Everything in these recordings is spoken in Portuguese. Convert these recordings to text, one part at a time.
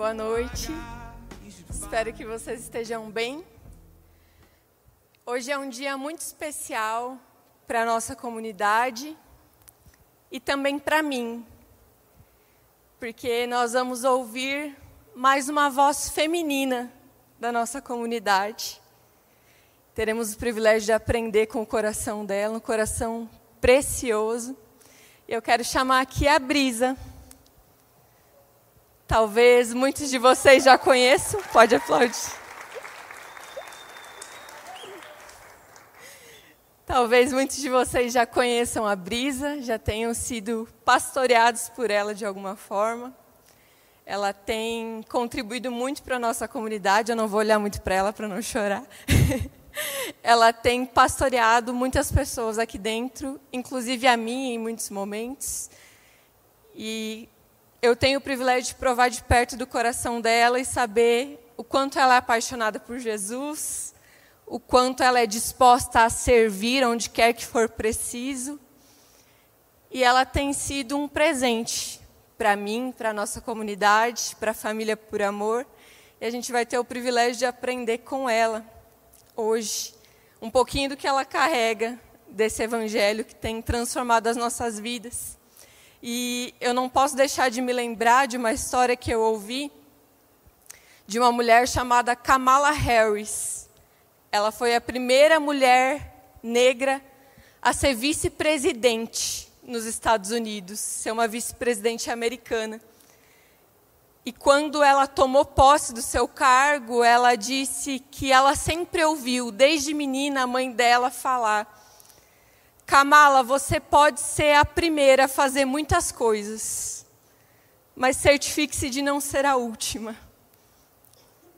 Boa noite. Espero que vocês estejam bem. Hoje é um dia muito especial para a nossa comunidade e também para mim, porque nós vamos ouvir mais uma voz feminina da nossa comunidade. Teremos o privilégio de aprender com o coração dela, um coração precioso. Eu quero chamar aqui a Brisa. Talvez muitos de vocês já conheçam, pode aplaudir. Talvez muitos de vocês já conheçam a Brisa, já tenham sido pastoreados por ela de alguma forma. Ela tem contribuído muito para a nossa comunidade, eu não vou olhar muito para ela para não chorar. ela tem pastoreado muitas pessoas aqui dentro, inclusive a mim em muitos momentos. E eu tenho o privilégio de provar de perto do coração dela e saber o quanto ela é apaixonada por Jesus, o quanto ela é disposta a servir onde quer que for preciso. E ela tem sido um presente para mim, para a nossa comunidade, para a família por amor. E a gente vai ter o privilégio de aprender com ela hoje um pouquinho do que ela carrega desse evangelho que tem transformado as nossas vidas. E eu não posso deixar de me lembrar de uma história que eu ouvi de uma mulher chamada Kamala Harris. Ela foi a primeira mulher negra a ser vice-presidente nos Estados Unidos, ser uma vice-presidente americana. E quando ela tomou posse do seu cargo, ela disse que ela sempre ouviu, desde menina, a mãe dela falar Kamala, você pode ser a primeira a fazer muitas coisas, mas certifique-se de não ser a última.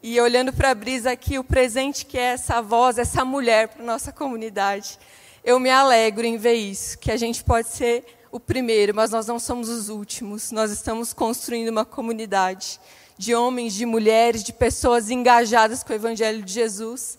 E olhando para a Brisa aqui, o presente que é essa voz, essa mulher para nossa comunidade, eu me alegro em ver isso, que a gente pode ser o primeiro, mas nós não somos os últimos. Nós estamos construindo uma comunidade de homens, de mulheres, de pessoas engajadas com o Evangelho de Jesus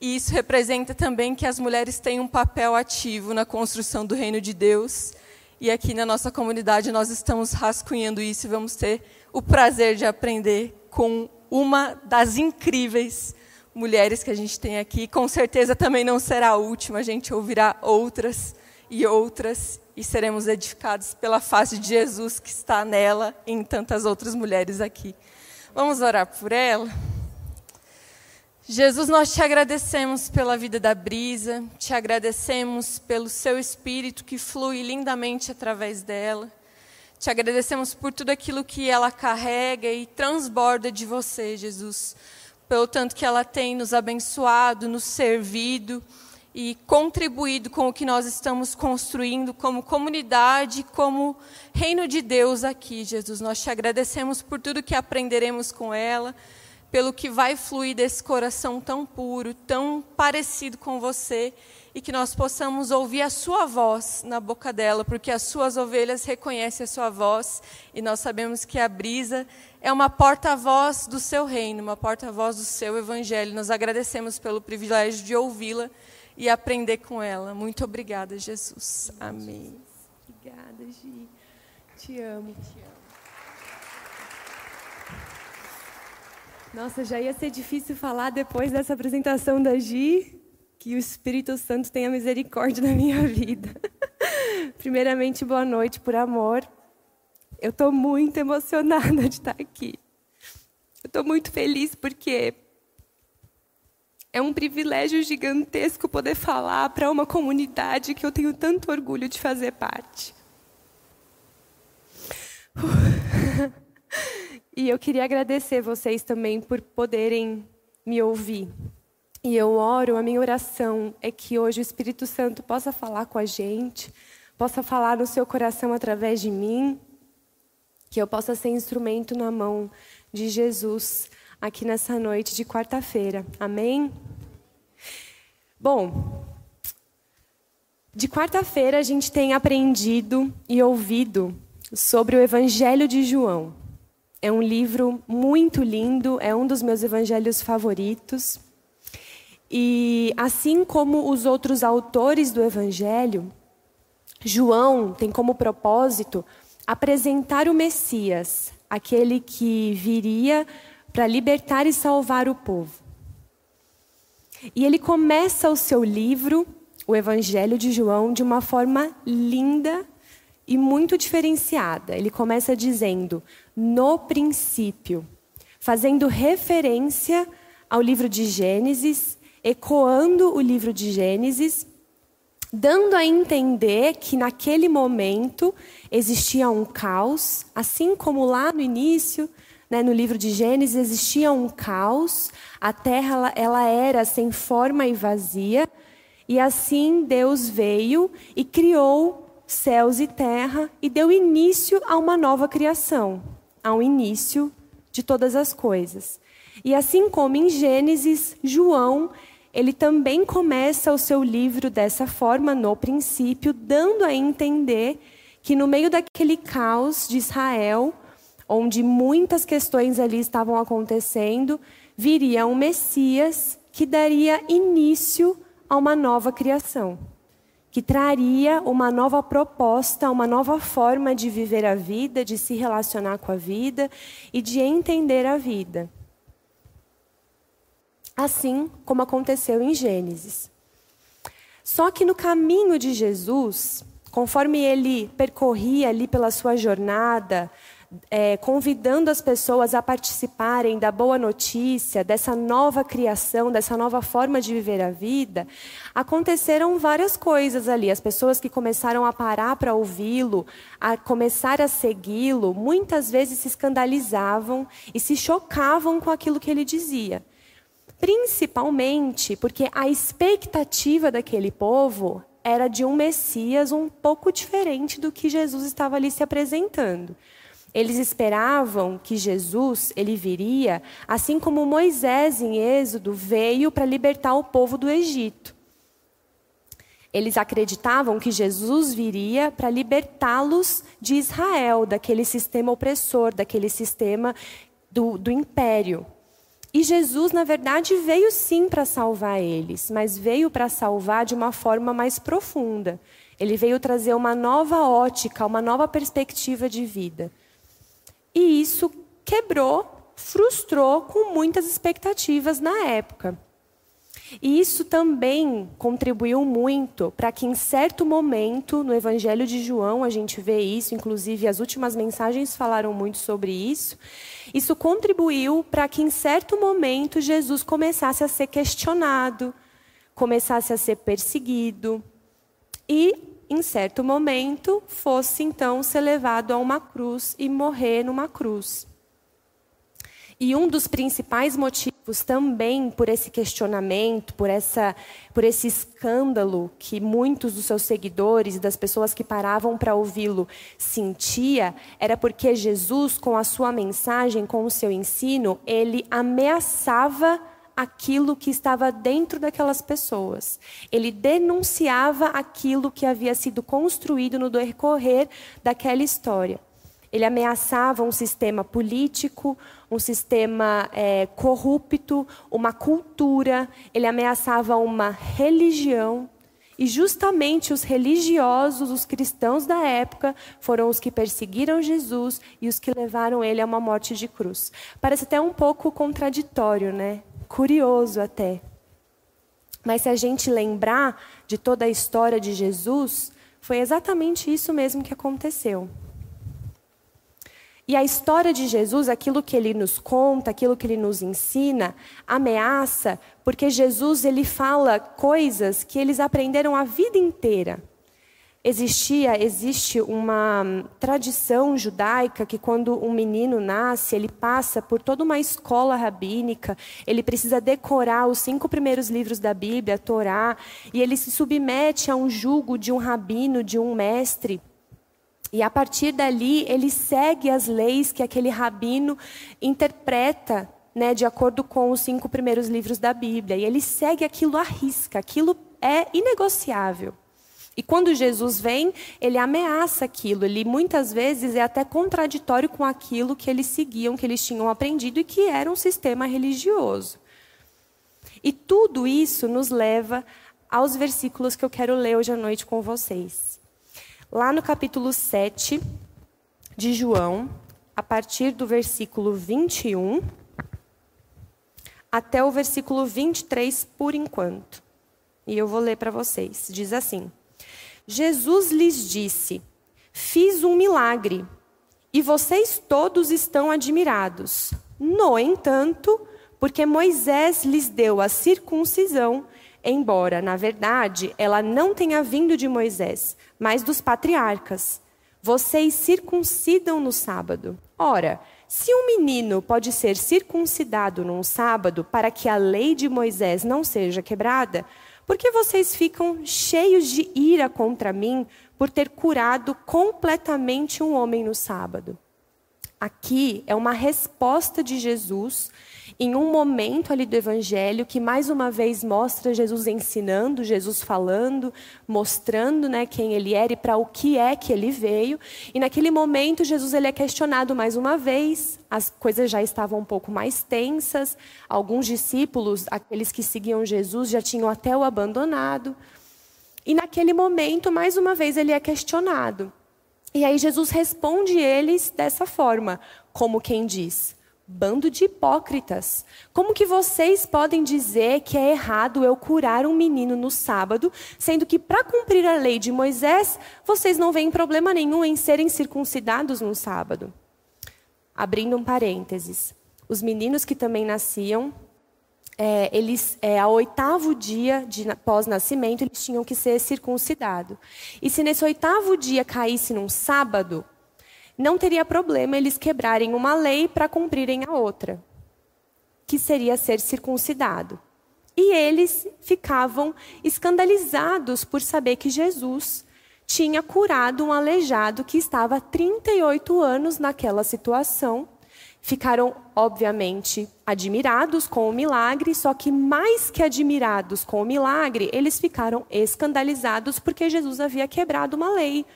e isso representa também que as mulheres têm um papel ativo na construção do reino de Deus. E aqui na nossa comunidade nós estamos rascunhando isso e vamos ter o prazer de aprender com uma das incríveis mulheres que a gente tem aqui. Com certeza também não será a última, a gente ouvirá outras e outras e seremos edificados pela face de Jesus que está nela e em tantas outras mulheres aqui. Vamos orar por ela? Jesus, nós te agradecemos pela vida da Brisa, te agradecemos pelo seu espírito que flui lindamente através dela. Te agradecemos por tudo aquilo que ela carrega e transborda de você, Jesus. Pelo tanto que ela tem nos abençoado, nos servido e contribuído com o que nós estamos construindo como comunidade, como reino de Deus aqui, Jesus. Nós te agradecemos por tudo que aprenderemos com ela pelo que vai fluir desse coração tão puro, tão parecido com você, e que nós possamos ouvir a sua voz na boca dela, porque as suas ovelhas reconhecem a sua voz, e nós sabemos que a brisa é uma porta-voz do seu reino, uma porta-voz do seu evangelho. Nós agradecemos pelo privilégio de ouvi-la e aprender com ela. Muito obrigada, Jesus. Amém. Obrigada, Gi. Te amo. Te amo. Nossa, já ia ser difícil falar depois dessa apresentação da Gi, que o Espírito Santo tenha misericórdia na minha vida. Primeiramente, boa noite por amor. Eu estou muito emocionada de estar aqui. Eu estou muito feliz porque é um privilégio gigantesco poder falar para uma comunidade que eu tenho tanto orgulho de fazer parte. E eu queria agradecer vocês também por poderem me ouvir. E eu oro, a minha oração é que hoje o Espírito Santo possa falar com a gente, possa falar no seu coração através de mim, que eu possa ser instrumento na mão de Jesus aqui nessa noite de quarta-feira. Amém? Bom, de quarta-feira a gente tem aprendido e ouvido sobre o Evangelho de João. É um livro muito lindo, é um dos meus evangelhos favoritos. E assim como os outros autores do evangelho, João tem como propósito apresentar o Messias, aquele que viria para libertar e salvar o povo. E ele começa o seu livro, o Evangelho de João, de uma forma linda e muito diferenciada. Ele começa dizendo: no princípio, fazendo referência ao livro de Gênesis, ecoando o livro de Gênesis, dando a entender que naquele momento existia um caos, assim como lá no início, né, no livro de Gênesis existia um caos, a terra ela, ela era sem forma e vazia, e assim Deus veio e criou céus e terra e deu início a uma nova criação, ao início de todas as coisas. E assim como em Gênesis, João, ele também começa o seu livro dessa forma, no princípio, dando a entender que no meio daquele caos de Israel, onde muitas questões ali estavam acontecendo, viria um Messias que daria início a uma nova criação, que traria uma nova proposta, uma nova forma de viver a vida, de se relacionar com a vida e de entender a vida. Assim como aconteceu em Gênesis. Só que no caminho de Jesus, conforme ele percorria ali pela sua jornada, é, convidando as pessoas a participarem da boa notícia, dessa nova criação, dessa nova forma de viver a vida, aconteceram várias coisas ali. As pessoas que começaram a parar para ouvi-lo, a começar a segui-lo, muitas vezes se escandalizavam e se chocavam com aquilo que ele dizia. Principalmente porque a expectativa daquele povo era de um Messias um pouco diferente do que Jesus estava ali se apresentando. Eles esperavam que Jesus ele viria, assim como Moisés em Êxodo veio para libertar o povo do Egito. Eles acreditavam que Jesus viria para libertá-los de Israel, daquele sistema opressor, daquele sistema do, do império. E Jesus, na verdade, veio sim para salvar eles, mas veio para salvar de uma forma mais profunda. Ele veio trazer uma nova ótica, uma nova perspectiva de vida. E isso quebrou, frustrou com muitas expectativas na época. E isso também contribuiu muito para que, em certo momento, no Evangelho de João, a gente vê isso, inclusive as últimas mensagens falaram muito sobre isso. Isso contribuiu para que, em certo momento, Jesus começasse a ser questionado, começasse a ser perseguido e, em certo momento, fosse então ser levado a uma cruz e morrer numa cruz. E um dos principais motivos também por esse questionamento, por, essa, por esse escândalo que muitos dos seus seguidores e das pessoas que paravam para ouvi-lo sentia, era porque Jesus, com a sua mensagem, com o seu ensino, ele ameaçava aquilo que estava dentro daquelas pessoas. Ele denunciava aquilo que havia sido construído no decorrer daquela história. Ele ameaçava um sistema político, um sistema é, corrupto, uma cultura, ele ameaçava uma religião. E justamente os religiosos, os cristãos da época, foram os que perseguiram Jesus e os que levaram ele a uma morte de cruz. Parece até um pouco contraditório, né? Curioso até. Mas se a gente lembrar de toda a história de Jesus, foi exatamente isso mesmo que aconteceu. E a história de Jesus, aquilo que ele nos conta, aquilo que ele nos ensina, ameaça, porque Jesus ele fala coisas que eles aprenderam a vida inteira. Existia, existe uma tradição judaica que quando um menino nasce, ele passa por toda uma escola rabínica, ele precisa decorar os cinco primeiros livros da Bíblia, a Torá, e ele se submete a um jugo de um rabino, de um mestre. E a partir dali, ele segue as leis que aquele rabino interpreta né, de acordo com os cinco primeiros livros da Bíblia. E ele segue aquilo à risca, aquilo é inegociável. E quando Jesus vem, ele ameaça aquilo. Ele muitas vezes é até contraditório com aquilo que eles seguiam, que eles tinham aprendido e que era um sistema religioso. E tudo isso nos leva aos versículos que eu quero ler hoje à noite com vocês. Lá no capítulo 7 de João, a partir do versículo 21 até o versículo 23 por enquanto. E eu vou ler para vocês. Diz assim: Jesus lhes disse: Fiz um milagre e vocês todos estão admirados. No entanto, porque Moisés lhes deu a circuncisão, embora, na verdade, ela não tenha vindo de Moisés, mas dos patriarcas. Vocês circuncidam no sábado. Ora, se um menino pode ser circuncidado num sábado para que a lei de Moisés não seja quebrada, por que vocês ficam cheios de ira contra mim por ter curado completamente um homem no sábado? Aqui é uma resposta de Jesus em um momento ali do Evangelho que mais uma vez mostra Jesus ensinando, Jesus falando, mostrando né, quem ele era e para o que é que ele veio. E naquele momento Jesus ele é questionado mais uma vez, as coisas já estavam um pouco mais tensas, alguns discípulos, aqueles que seguiam Jesus, já tinham até o abandonado. E naquele momento, mais uma vez, ele é questionado. E aí Jesus responde eles dessa forma, como quem diz: Bando de hipócritas. Como que vocês podem dizer que é errado eu curar um menino no sábado, sendo que para cumprir a lei de Moisés, vocês não veem problema nenhum em serem circuncidados no sábado? Abrindo um parênteses. Os meninos que também nasciam é, eles, é, ao oitavo dia de pós-nascimento, eles tinham que ser circuncidados. E se nesse oitavo dia caísse num sábado, não teria problema eles quebrarem uma lei para cumprirem a outra, que seria ser circuncidado. E eles ficavam escandalizados por saber que Jesus tinha curado um aleijado que estava há 38 anos naquela situação Ficaram, obviamente, admirados com o milagre, só que mais que admirados com o milagre, eles ficaram escandalizados porque Jesus havia quebrado uma lei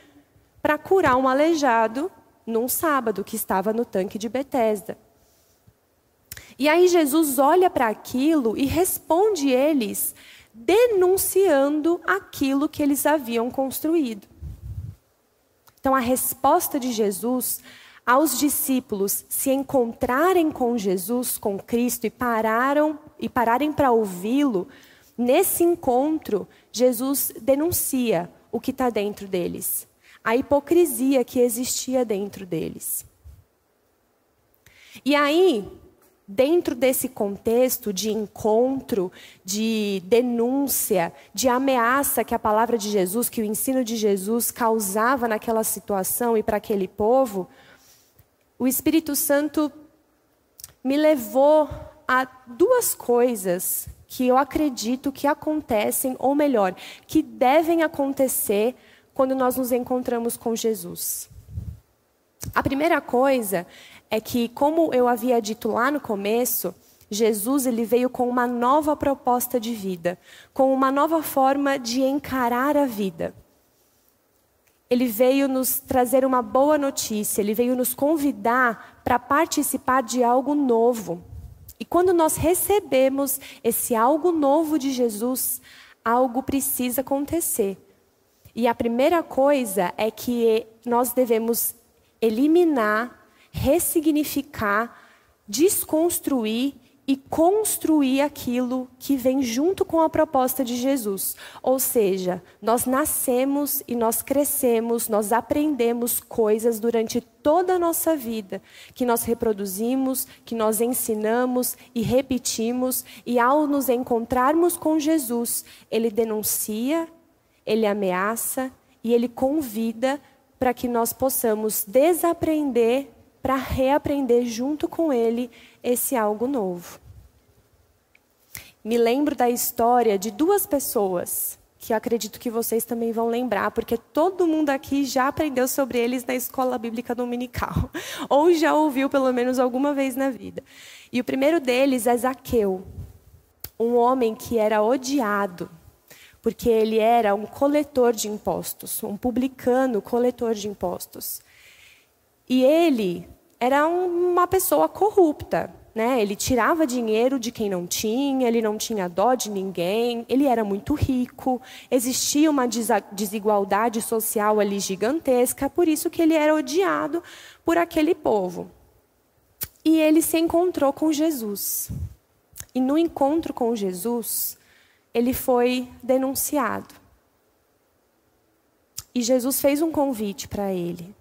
para curar um aleijado num sábado que estava no tanque de Betesda. E aí Jesus olha para aquilo e responde eles denunciando aquilo que eles haviam construído. Então a resposta de Jesus aos discípulos se encontrarem com Jesus, com Cristo e pararam e pararem para ouvi-lo, nesse encontro Jesus denuncia o que está dentro deles, a hipocrisia que existia dentro deles. E aí, dentro desse contexto de encontro, de denúncia, de ameaça que a palavra de Jesus, que o ensino de Jesus causava naquela situação e para aquele povo, o Espírito Santo me levou a duas coisas que eu acredito que acontecem, ou melhor, que devem acontecer quando nós nos encontramos com Jesus. A primeira coisa é que, como eu havia dito lá no começo, Jesus ele veio com uma nova proposta de vida, com uma nova forma de encarar a vida ele veio nos trazer uma boa notícia, ele veio nos convidar para participar de algo novo. E quando nós recebemos esse algo novo de Jesus, algo precisa acontecer. E a primeira coisa é que nós devemos eliminar, ressignificar, desconstruir e construir aquilo que vem junto com a proposta de Jesus. Ou seja, nós nascemos e nós crescemos, nós aprendemos coisas durante toda a nossa vida, que nós reproduzimos, que nós ensinamos e repetimos, e ao nos encontrarmos com Jesus, ele denuncia, ele ameaça e ele convida para que nós possamos desaprender para reaprender junto com ele esse algo novo. Me lembro da história de duas pessoas que acredito que vocês também vão lembrar, porque todo mundo aqui já aprendeu sobre eles na escola bíblica dominical, ou já ouviu pelo menos alguma vez na vida. E o primeiro deles é Zaqueu, um homem que era odiado, porque ele era um coletor de impostos, um publicano coletor de impostos. E ele era uma pessoa corrupta. né? Ele tirava dinheiro de quem não tinha, ele não tinha dó de ninguém, ele era muito rico, existia uma desigualdade social ali gigantesca, por isso que ele era odiado por aquele povo. E ele se encontrou com Jesus. E no encontro com Jesus, ele foi denunciado. E Jesus fez um convite para ele.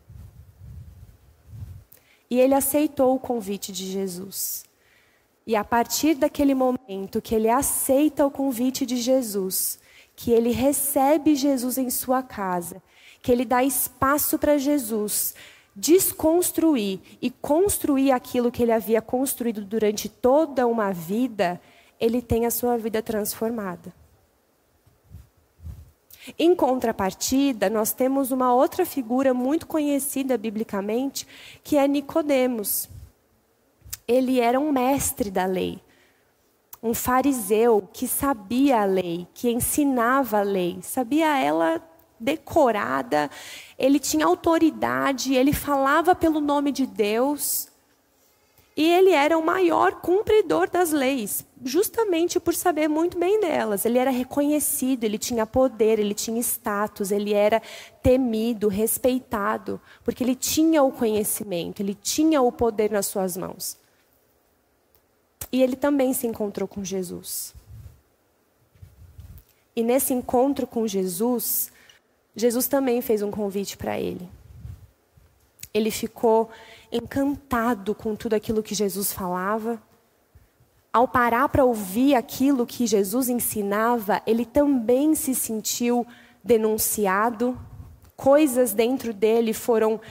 E ele aceitou o convite de Jesus. E a partir daquele momento que ele aceita o convite de Jesus, que ele recebe Jesus em sua casa, que ele dá espaço para Jesus desconstruir e construir aquilo que ele havia construído durante toda uma vida, ele tem a sua vida transformada. Em contrapartida, nós temos uma outra figura muito conhecida biblicamente, que é Nicodemos. Ele era um mestre da lei, um fariseu que sabia a lei, que ensinava a lei, sabia ela decorada, ele tinha autoridade, ele falava pelo nome de Deus. E ele era o maior cumpridor das leis, justamente por saber muito bem delas. Ele era reconhecido, ele tinha poder, ele tinha status, ele era temido, respeitado, porque ele tinha o conhecimento, ele tinha o poder nas suas mãos. E ele também se encontrou com Jesus. E nesse encontro com Jesus, Jesus também fez um convite para ele. Ele ficou encantado com tudo aquilo que Jesus falava. Ao parar para ouvir aquilo que Jesus ensinava, ele também se sentiu denunciado. Coisas dentro dele foram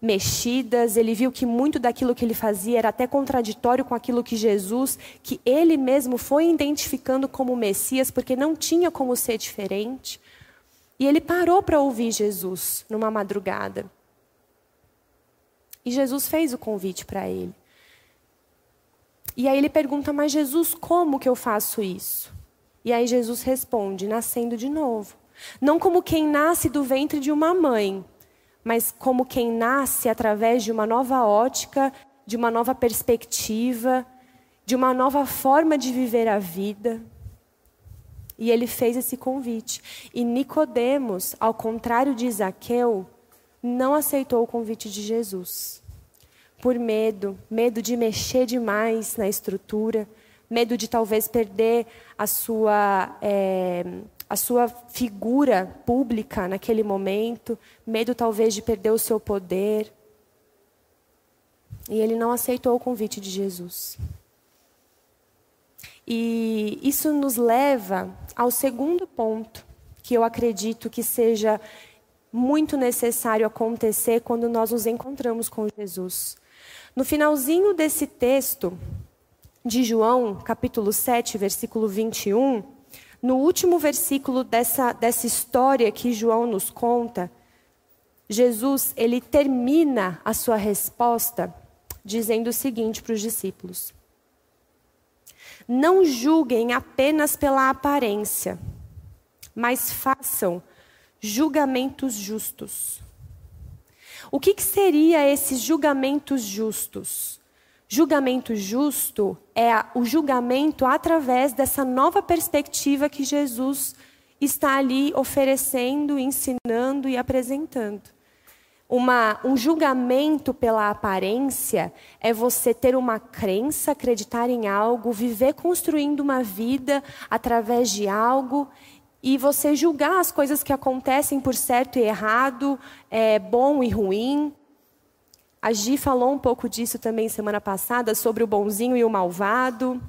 mexidas, ele viu que muito daquilo que ele fazia era até contraditório com aquilo que Jesus, que ele mesmo foi identificando como Messias, porque não tinha como ser diferente. E ele parou para ouvir Jesus numa madrugada. E Jesus fez o convite para ele. E aí ele pergunta: Mas Jesus, como que eu faço isso? E aí Jesus responde: Nascendo de novo. Não como quem nasce do ventre de uma mãe, mas como quem nasce através de uma nova ótica, de uma nova perspectiva, de uma nova forma de viver a vida. E ele fez esse convite. E Nicodemos, ao contrário de Zaqueu, não aceitou o convite de Jesus. Por medo, medo de mexer demais na estrutura, medo de talvez perder a sua, é, a sua figura pública naquele momento, medo talvez de perder o seu poder. E ele não aceitou o convite de Jesus. E isso nos leva ao segundo ponto, que eu acredito que seja muito necessário acontecer quando nós nos encontramos com Jesus. No finalzinho desse texto de João, capítulo 7, versículo 21, no último versículo dessa, dessa história que João nos conta, Jesus, ele termina a sua resposta dizendo o seguinte para os discípulos: Não julguem apenas pela aparência, mas façam julgamentos justos. O que, que seria esses julgamentos justos? Julgamento justo é o julgamento através dessa nova perspectiva que Jesus está ali oferecendo, ensinando e apresentando. Uma, um julgamento pela aparência é você ter uma crença, acreditar em algo, viver construindo uma vida através de algo e você julgar as coisas que acontecem por certo e errado, é, bom e ruim. A Gi falou um pouco disso também semana passada, sobre o bonzinho e o malvado.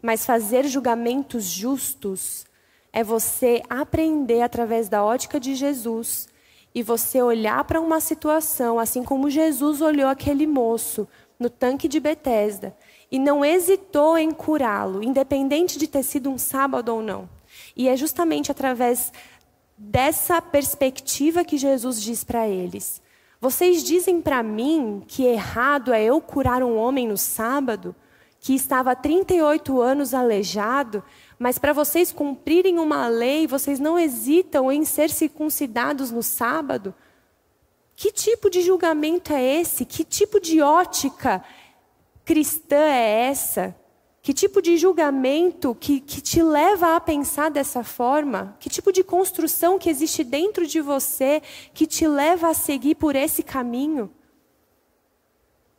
Mas fazer julgamentos justos é você aprender através da ótica de Jesus e você olhar para uma situação, assim como Jesus olhou aquele moço no tanque de Betesda, e não hesitou em curá-lo, independente de ter sido um sábado ou não. E é justamente através dessa perspectiva que Jesus diz para eles: Vocês dizem para mim que errado é eu curar um homem no sábado, que estava há 38 anos aleijado, mas para vocês cumprirem uma lei, vocês não hesitam em ser circuncidados no sábado? Que tipo de julgamento é esse? Que tipo de ótica cristã é essa? Que tipo de julgamento que, que te leva a pensar dessa forma? Que tipo de construção que existe dentro de você que te leva a seguir por esse caminho?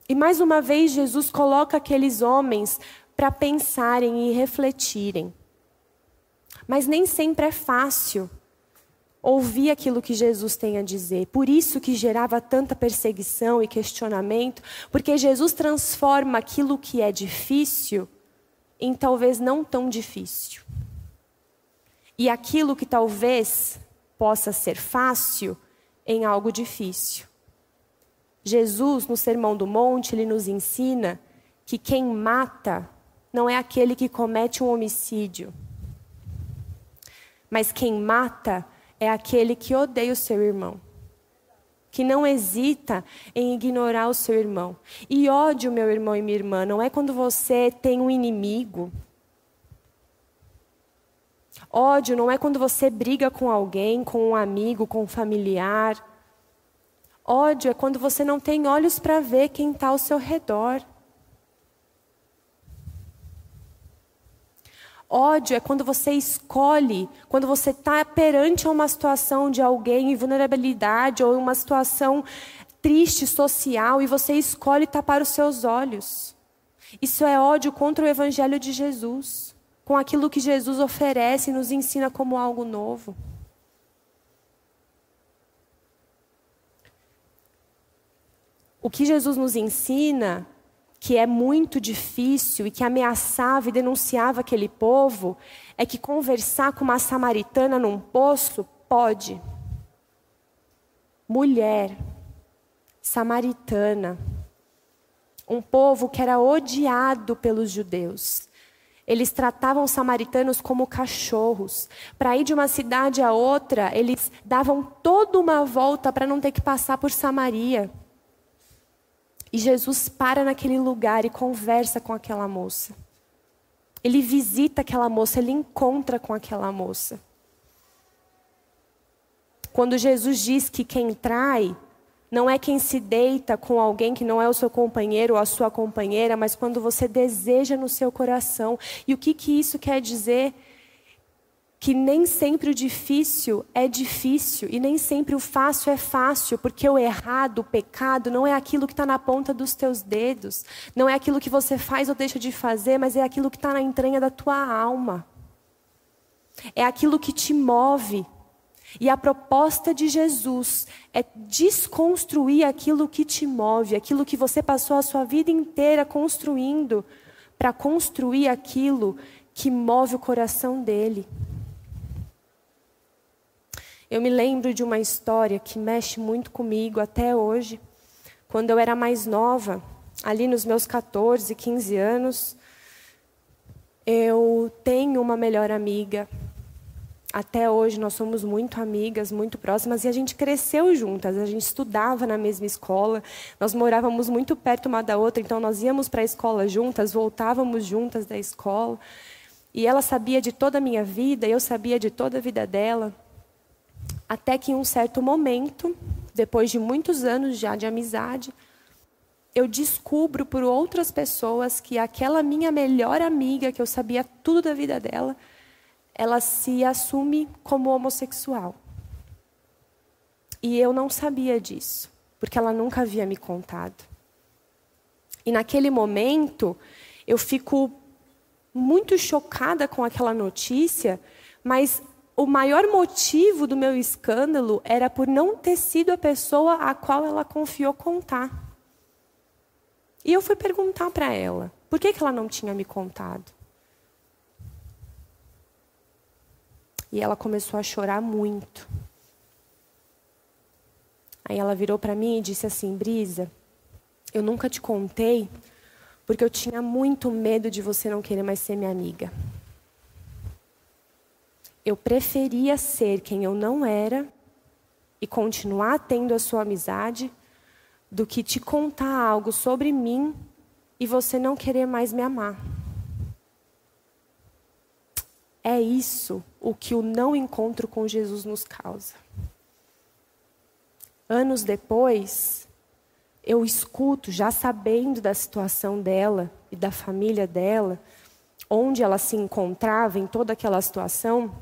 E mais uma vez, Jesus coloca aqueles homens para pensarem e refletirem. Mas nem sempre é fácil ouvir aquilo que Jesus tem a dizer. Por isso que gerava tanta perseguição e questionamento, porque Jesus transforma aquilo que é difícil em talvez não tão difícil. E aquilo que talvez possa ser fácil em algo difícil. Jesus, no Sermão do Monte, ele nos ensina que quem mata não é aquele que comete um homicídio, mas quem mata é aquele que odeia o seu irmão que não hesita em ignorar o seu irmão. E ódio, meu irmão e minha irmã, não é quando você tem um inimigo. Ódio não é quando você briga com alguém, com um amigo, com um familiar. Ódio é quando você não tem olhos para ver quem está ao seu redor. Ódio é quando você escolhe, quando você está perante uma situação de alguém em vulnerabilidade ou uma situação triste social e você escolhe tapar os seus olhos. Isso é ódio contra o Evangelho de Jesus, com aquilo que Jesus oferece e nos ensina como algo novo. O que Jesus nos ensina que é muito difícil e que ameaçava e denunciava aquele povo é que conversar com uma samaritana num poço pode. Mulher, samaritana, um povo que era odiado pelos judeus. Eles tratavam os samaritanos como cachorros. Para ir de uma cidade a outra, eles davam toda uma volta para não ter que passar por Samaria. E Jesus para naquele lugar e conversa com aquela moça. Ele visita aquela moça, ele encontra com aquela moça. Quando Jesus diz que quem trai não é quem se deita com alguém que não é o seu companheiro ou a sua companheira, mas quando você deseja no seu coração. E o que, que isso quer dizer? Que nem sempre o difícil é difícil e nem sempre o fácil é fácil, porque o errado, o pecado, não é aquilo que está na ponta dos teus dedos, não é aquilo que você faz ou deixa de fazer, mas é aquilo que está na entranha da tua alma. É aquilo que te move. E a proposta de Jesus é desconstruir aquilo que te move, aquilo que você passou a sua vida inteira construindo, para construir aquilo que move o coração dele. Eu me lembro de uma história que mexe muito comigo até hoje. Quando eu era mais nova, ali nos meus 14, 15 anos, eu tenho uma melhor amiga. Até hoje nós somos muito amigas, muito próximas e a gente cresceu juntas. A gente estudava na mesma escola, nós morávamos muito perto uma da outra, então nós íamos para a escola juntas, voltávamos juntas da escola. E ela sabia de toda a minha vida, eu sabia de toda a vida dela. Até que em um certo momento, depois de muitos anos já de amizade, eu descubro por outras pessoas que aquela minha melhor amiga, que eu sabia tudo da vida dela, ela se assume como homossexual. E eu não sabia disso, porque ela nunca havia me contado. E naquele momento, eu fico muito chocada com aquela notícia, mas o maior motivo do meu escândalo era por não ter sido a pessoa a qual ela confiou contar. E eu fui perguntar para ela, por que, que ela não tinha me contado? E ela começou a chorar muito. Aí ela virou para mim e disse assim: Brisa, eu nunca te contei porque eu tinha muito medo de você não querer mais ser minha amiga eu preferia ser quem eu não era e continuar tendo a sua amizade do que te contar algo sobre mim e você não querer mais me amar. É isso o que o não encontro com Jesus nos causa. Anos depois, eu escuto, já sabendo da situação dela e da família dela, onde ela se encontrava em toda aquela situação,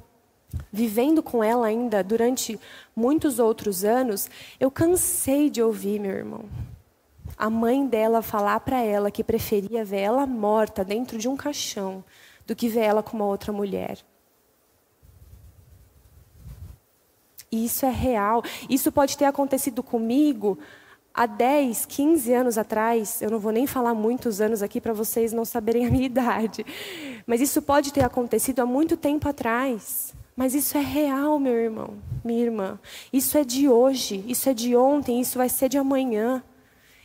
vivendo com ela ainda durante muitos outros anos, eu cansei de ouvir, meu irmão, a mãe dela falar para ela que preferia ver ela morta dentro de um caixão do que ver ela com uma outra mulher. E isso é real. Isso pode ter acontecido comigo há 10, 15 anos atrás. Eu não vou nem falar muitos anos aqui para vocês não saberem a minha idade. Mas isso pode ter acontecido há muito tempo atrás. Mas isso é real, meu irmão, minha irmã. Isso é de hoje, isso é de ontem, isso vai ser de amanhã.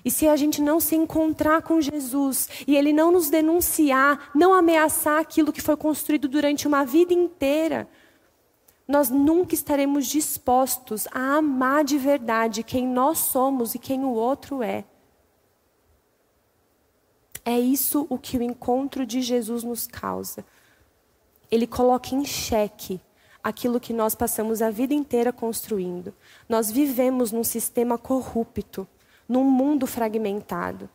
E se a gente não se encontrar com Jesus e Ele não nos denunciar, não ameaçar aquilo que foi construído durante uma vida inteira, nós nunca estaremos dispostos a amar de verdade quem nós somos e quem o outro é. É isso o que o encontro de Jesus nos causa. Ele coloca em xeque aquilo que nós passamos a vida inteira construindo. Nós vivemos num sistema corrupto, num mundo fragmentado.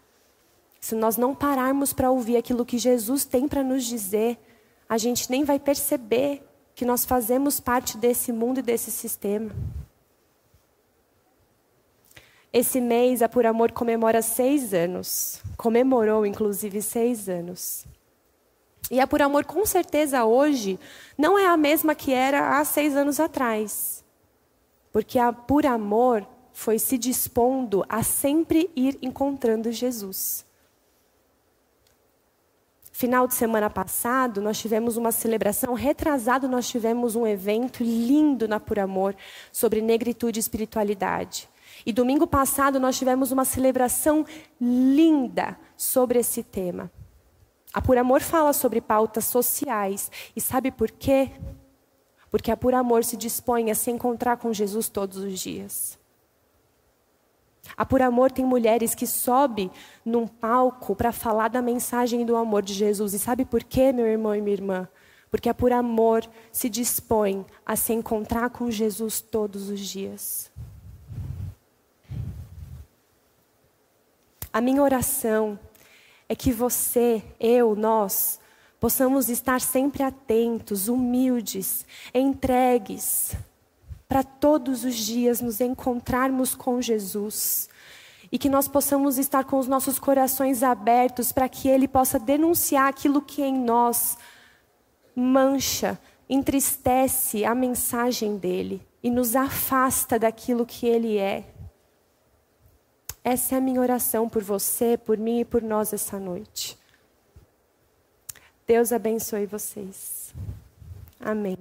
Se nós não pararmos para ouvir aquilo que Jesus tem para nos dizer, a gente nem vai perceber que nós fazemos parte desse mundo e desse sistema. Esse mês, a Por Amor comemora seis anos. Comemorou, inclusive, seis anos. E a Por Amor, com certeza, hoje, não é a mesma que era há seis anos atrás. Porque a Por Amor foi se dispondo a sempre ir encontrando Jesus. Final de semana passado, nós tivemos uma celebração, retrasado, nós tivemos um evento lindo na Por Amor sobre negritude e espiritualidade. E domingo passado, nós tivemos uma celebração linda sobre esse tema. A Por Amor fala sobre pautas sociais. E sabe por quê? Porque a Por Amor se dispõe a se encontrar com Jesus todos os dias. A Por Amor tem mulheres que sobem num palco para falar da mensagem do amor de Jesus. E sabe por quê, meu irmão e minha irmã? Porque a Por Amor se dispõe a se encontrar com Jesus todos os dias. A minha oração é que você, eu, nós, possamos estar sempre atentos, humildes, entregues para todos os dias nos encontrarmos com Jesus. E que nós possamos estar com os nossos corações abertos para que Ele possa denunciar aquilo que em nós mancha, entristece a mensagem dEle e nos afasta daquilo que Ele é. Essa é a minha oração por você, por mim e por nós essa noite. Deus abençoe vocês. Amém.